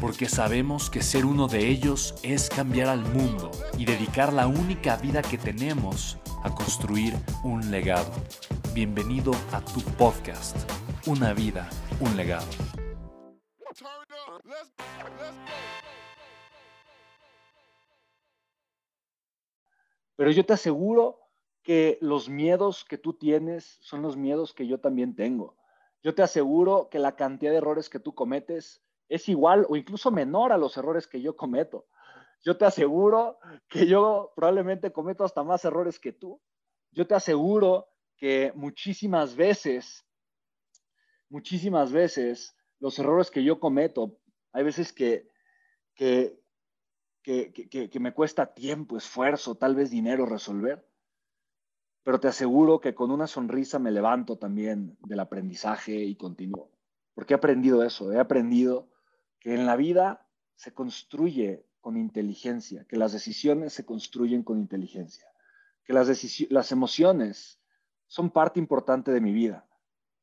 porque sabemos que ser uno de ellos es cambiar al mundo y dedicar la única vida que tenemos a construir un legado. Bienvenido a tu podcast, Una vida, un legado. Pero yo te aseguro que los miedos que tú tienes son los miedos que yo también tengo. Yo te aseguro que la cantidad de errores que tú cometes es igual o incluso menor a los errores que yo cometo. Yo te aseguro que yo probablemente cometo hasta más errores que tú. Yo te aseguro que muchísimas veces, muchísimas veces, los errores que yo cometo, hay veces que, que, que, que, me cuesta tiempo, esfuerzo, tal vez dinero resolver. Pero te aseguro que con una sonrisa me levanto también del aprendizaje y continúo. Porque he aprendido eso, he aprendido que en la vida se construye con inteligencia, que las decisiones se construyen con inteligencia, que las, las emociones son parte importante de mi vida.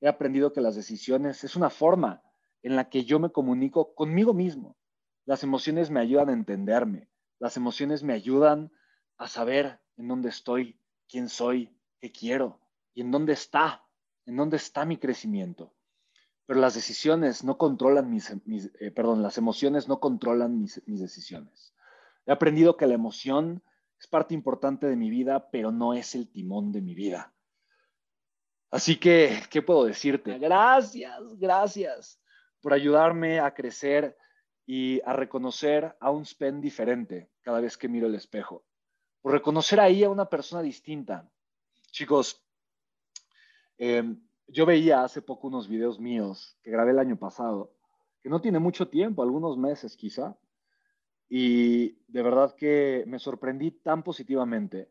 He aprendido que las decisiones es una forma en la que yo me comunico conmigo mismo. Las emociones me ayudan a entenderme, las emociones me ayudan a saber en dónde estoy, quién soy, qué quiero y en dónde está, en dónde está mi crecimiento pero las decisiones no controlan mis, eh, perdón, las emociones no controlan mis, mis, decisiones. He aprendido que la emoción es parte importante de mi vida, pero no es el timón de mi vida. Así que, ¿qué puedo decirte? Gracias, gracias por ayudarme a crecer y a reconocer a un Spen diferente cada vez que miro el espejo. Por reconocer ahí a una persona distinta. Chicos, eh, yo veía hace poco unos videos míos que grabé el año pasado, que no tiene mucho tiempo, algunos meses quizá, y de verdad que me sorprendí tan positivamente.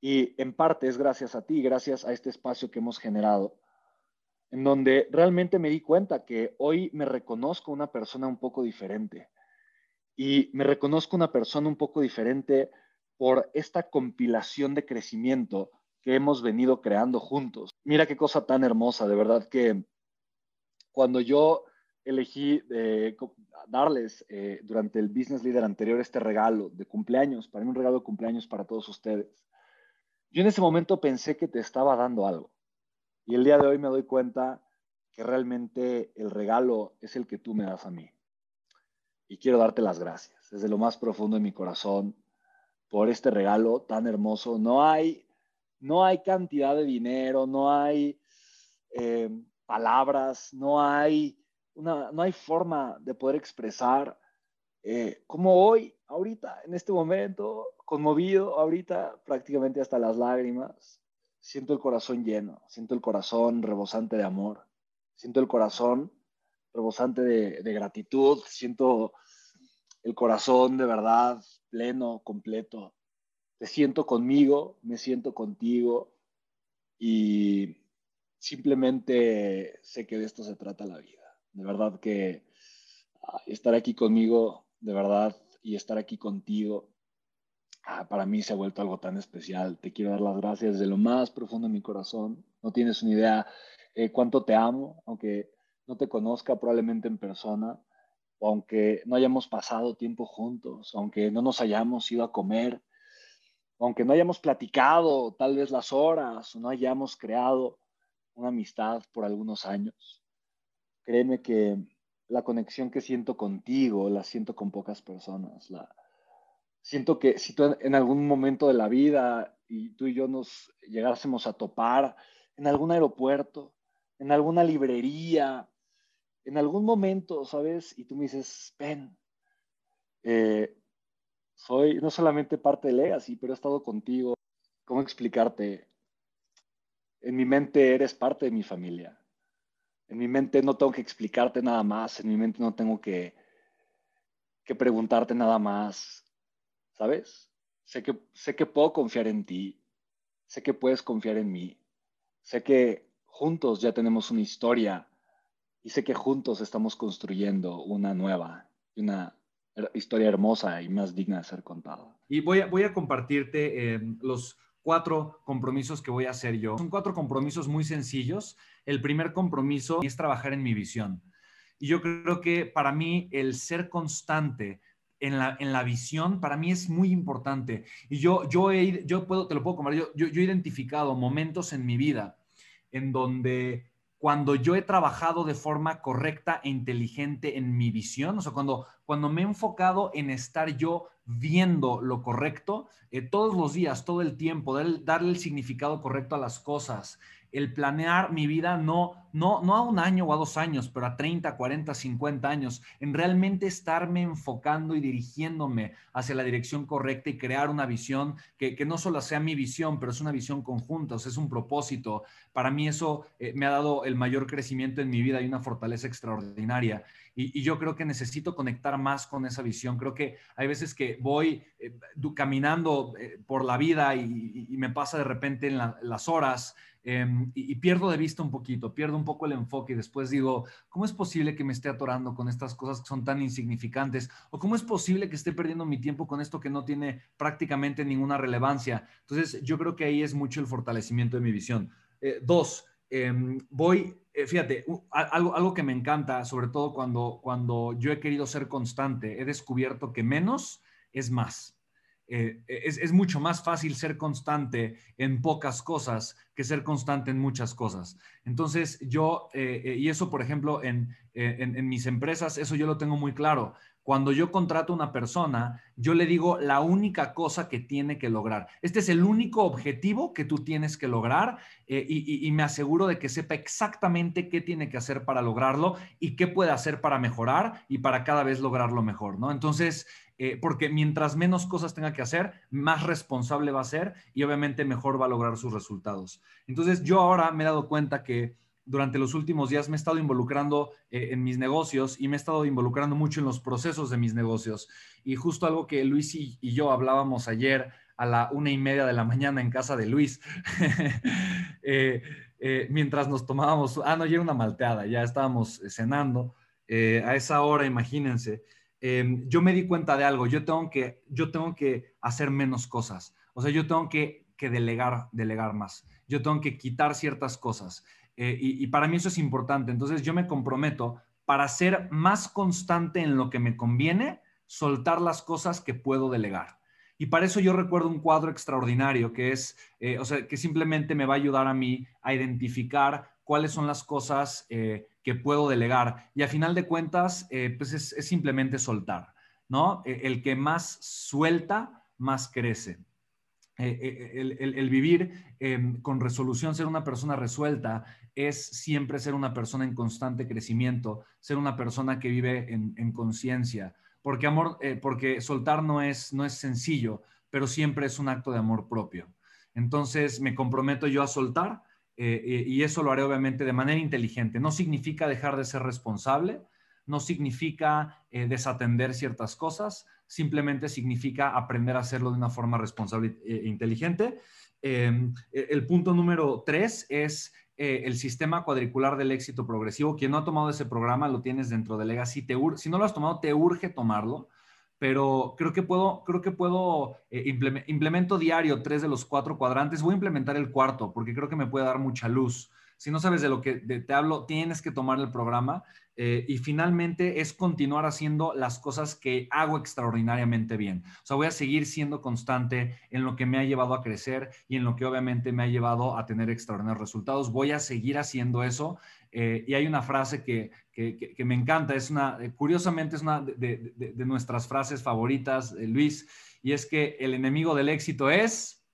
Y en parte es gracias a ti, gracias a este espacio que hemos generado, en donde realmente me di cuenta que hoy me reconozco una persona un poco diferente. Y me reconozco una persona un poco diferente por esta compilación de crecimiento que hemos venido creando juntos. Mira qué cosa tan hermosa, de verdad que cuando yo elegí eh, darles eh, durante el Business Leader anterior este regalo de cumpleaños, para mí un regalo de cumpleaños para todos ustedes, yo en ese momento pensé que te estaba dando algo. Y el día de hoy me doy cuenta que realmente el regalo es el que tú me das a mí. Y quiero darte las gracias desde lo más profundo de mi corazón por este regalo tan hermoso. No hay no hay cantidad de dinero, no hay eh, palabras, no hay, una, no hay forma de poder expresar eh, como hoy, ahorita, en este momento, conmovido, ahorita prácticamente hasta las lágrimas, siento el corazón lleno, siento el corazón rebosante de amor, siento el corazón rebosante de, de gratitud, siento el corazón de verdad pleno, completo, te siento conmigo, me siento contigo y simplemente sé que de esto se trata la vida. De verdad que ah, estar aquí conmigo, de verdad, y estar aquí contigo, ah, para mí se ha vuelto algo tan especial. Te quiero dar las gracias desde lo más profundo de mi corazón. No tienes una idea eh, cuánto te amo, aunque no te conozca probablemente en persona, aunque no hayamos pasado tiempo juntos, aunque no nos hayamos ido a comer aunque no hayamos platicado tal vez las horas o no hayamos creado una amistad por algunos años, créeme que la conexión que siento contigo la siento con pocas personas. La, siento que si tú en algún momento de la vida y tú y yo nos llegásemos a topar en algún aeropuerto, en alguna librería, en algún momento, ¿sabes? Y tú me dices, ven, eh, soy no solamente parte de Legacy, pero he estado contigo. ¿Cómo explicarte? En mi mente eres parte de mi familia. En mi mente no tengo que explicarte nada más. En mi mente no tengo que, que preguntarte nada más. ¿Sabes? Sé que, sé que puedo confiar en ti. Sé que puedes confiar en mí. Sé que juntos ya tenemos una historia y sé que juntos estamos construyendo una nueva, una historia hermosa y más digna de ser contada. Y voy a, voy a compartirte eh, los cuatro compromisos que voy a hacer yo. Son cuatro compromisos muy sencillos. El primer compromiso es trabajar en mi visión. Y yo creo que para mí el ser constante en la, en la visión, para mí es muy importante. Y yo, yo, he, yo puedo, te lo puedo compartir, yo, yo, yo he identificado momentos en mi vida en donde cuando yo he trabajado de forma correcta e inteligente en mi visión, o sea, cuando, cuando me he enfocado en estar yo viendo lo correcto, eh, todos los días, todo el tiempo, darle el significado correcto a las cosas, el planear mi vida no, no, no a un año o a dos años, pero a 30, 40, 50 años, en realmente estarme enfocando y dirigiéndome hacia la dirección correcta y crear una visión que, no solo sea mi visión, pero es una visión conjunta, o sea, es un propósito. Para mí eso eh, me ha dado el mayor crecimiento en mi vida y una fortaleza extraordinaria. Y, yo creo que necesito conectar más con esa visión. Creo que hay veces que voy eh, caminando eh, por la vida y, me pasa de repente en las horas Em, y, pierdo de vista un poquito, pierdo un poco el enfoque y después digo, ¿cómo es posible que me esté atorando con estas cosas que son tan insignificantes? ¿O cómo es posible que esté perdiendo mi tiempo con esto que no tiene prácticamente ninguna relevancia? Entonces, yo creo que ahí es mucho el fortalecimiento de mi visión. Eh, dos, em, voy, eh, fíjate, algo, algo que me encanta, sobre todo cuando, cuando yo he querido ser constante, he descubierto que menos es más. Eh, es, mucho más fácil ser constante en pocas cosas que ser constante en muchas cosas. Entonces, yo, eh, eh, y eso, por ejemplo, en, en, mis empresas, eso yo lo tengo muy claro. Cuando yo contrato a una persona, yo le digo la única cosa que tiene que lograr. Este es el único objetivo que tú tienes que lograr y, y me aseguro de que sepa exactamente qué tiene que hacer para lograrlo y qué puede hacer para mejorar y para cada vez lograrlo mejor, ¿no? Entonces, eh, porque mientras menos cosas tenga que hacer, más responsable va a ser y obviamente mejor va a lograr sus resultados. Entonces yo ahora me he dado cuenta que durante los últimos días me he estado involucrando eh, en mis negocios y me he estado involucrando mucho en los procesos de mis negocios. Y justo algo que Luis y, yo hablábamos ayer a la una y media de la mañana en casa de Luis, eh, mientras nos tomábamos, ah, no, ya era una malteada, ya estábamos cenando. a esa hora, imagínense, Em, yo me di cuenta de algo, yo tengo, que, yo tengo que hacer menos cosas, o sea, yo tengo que, delegar, delegar más, yo tengo que quitar ciertas cosas eh, y, para mí eso es importante, entonces yo me comprometo para ser más constante en lo que me conviene, soltar las cosas que puedo delegar. Y para eso yo recuerdo un cuadro extraordinario que es, eh, o sea, que simplemente me va a ayudar a mí a identificar cuáles son las cosas eh, que puedo delegar. Y a final de cuentas, pues es, simplemente soltar, ¿no? E, el que más suelta, más crece. Eh, el, vivir em, con resolución, ser una persona resuelta, es siempre ser una persona en constante crecimiento, ser una persona que vive en, conciencia. Porque, amor, porque soltar no es, no es sencillo, pero siempre es un acto de amor propio. Entonces me comprometo yo a soltar eh, eh, y eso lo haré obviamente de manera inteligente. No significa dejar de ser responsable, no significa eh, desatender ciertas cosas, simplemente significa aprender a hacerlo de una forma responsable e inteligente. Em, e, el punto número tres es el sistema cuadricular del éxito progresivo. Quien no ha tomado ese programa lo tienes dentro de Legacy. si no lo has tomado, te urge tomarlo pero creo que puedo, creo que puedo, eh, implemento diario tres de los cuatro cuadrantes, voy a implementar el cuarto porque creo que me puede dar mucha luz. Si no sabes de lo que te hablo, tienes que tomar el programa eh, y finalmente es continuar haciendo las cosas que hago extraordinariamente bien. O sea, voy a seguir siendo constante en lo que me ha llevado a crecer y en lo que obviamente me ha llevado a tener extraordinarios resultados. Voy a seguir haciendo eso Eh, y hay una frase que, que, me encanta, es una, curiosamente es una de, de nuestras frases favoritas, Luis, y es que el enemigo del éxito es,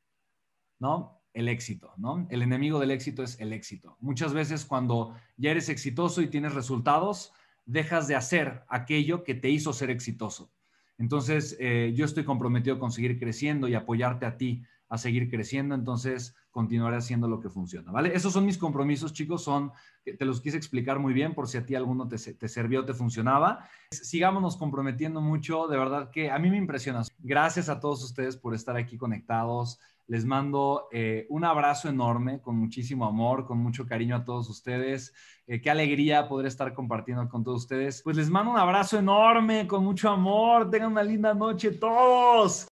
¿no? El éxito, ¿no? El enemigo del éxito es el éxito. Muchas veces cuando ya eres exitoso y tienes resultados, dejas de hacer aquello que te hizo ser exitoso. Entonces, eh, yo estoy comprometido con seguir creciendo y apoyarte a ti a seguir creciendo, entonces continuaré haciendo lo que funciona, ¿vale? Esos son mis compromisos, chicos, son, te los quise explicar muy bien por si a ti alguno te, te sirvió, te funcionaba. Sigámonos comprometiendo mucho, de verdad que a mí me impresiona. Gracias a todos ustedes por estar aquí conectados. Les mando eh, un abrazo enorme, con muchísimo amor, con mucho cariño a todos ustedes. Eh, qué alegría poder estar compartiendo con todos ustedes. Pues les mando un abrazo enorme, con mucho amor. Tengan una linda noche todos.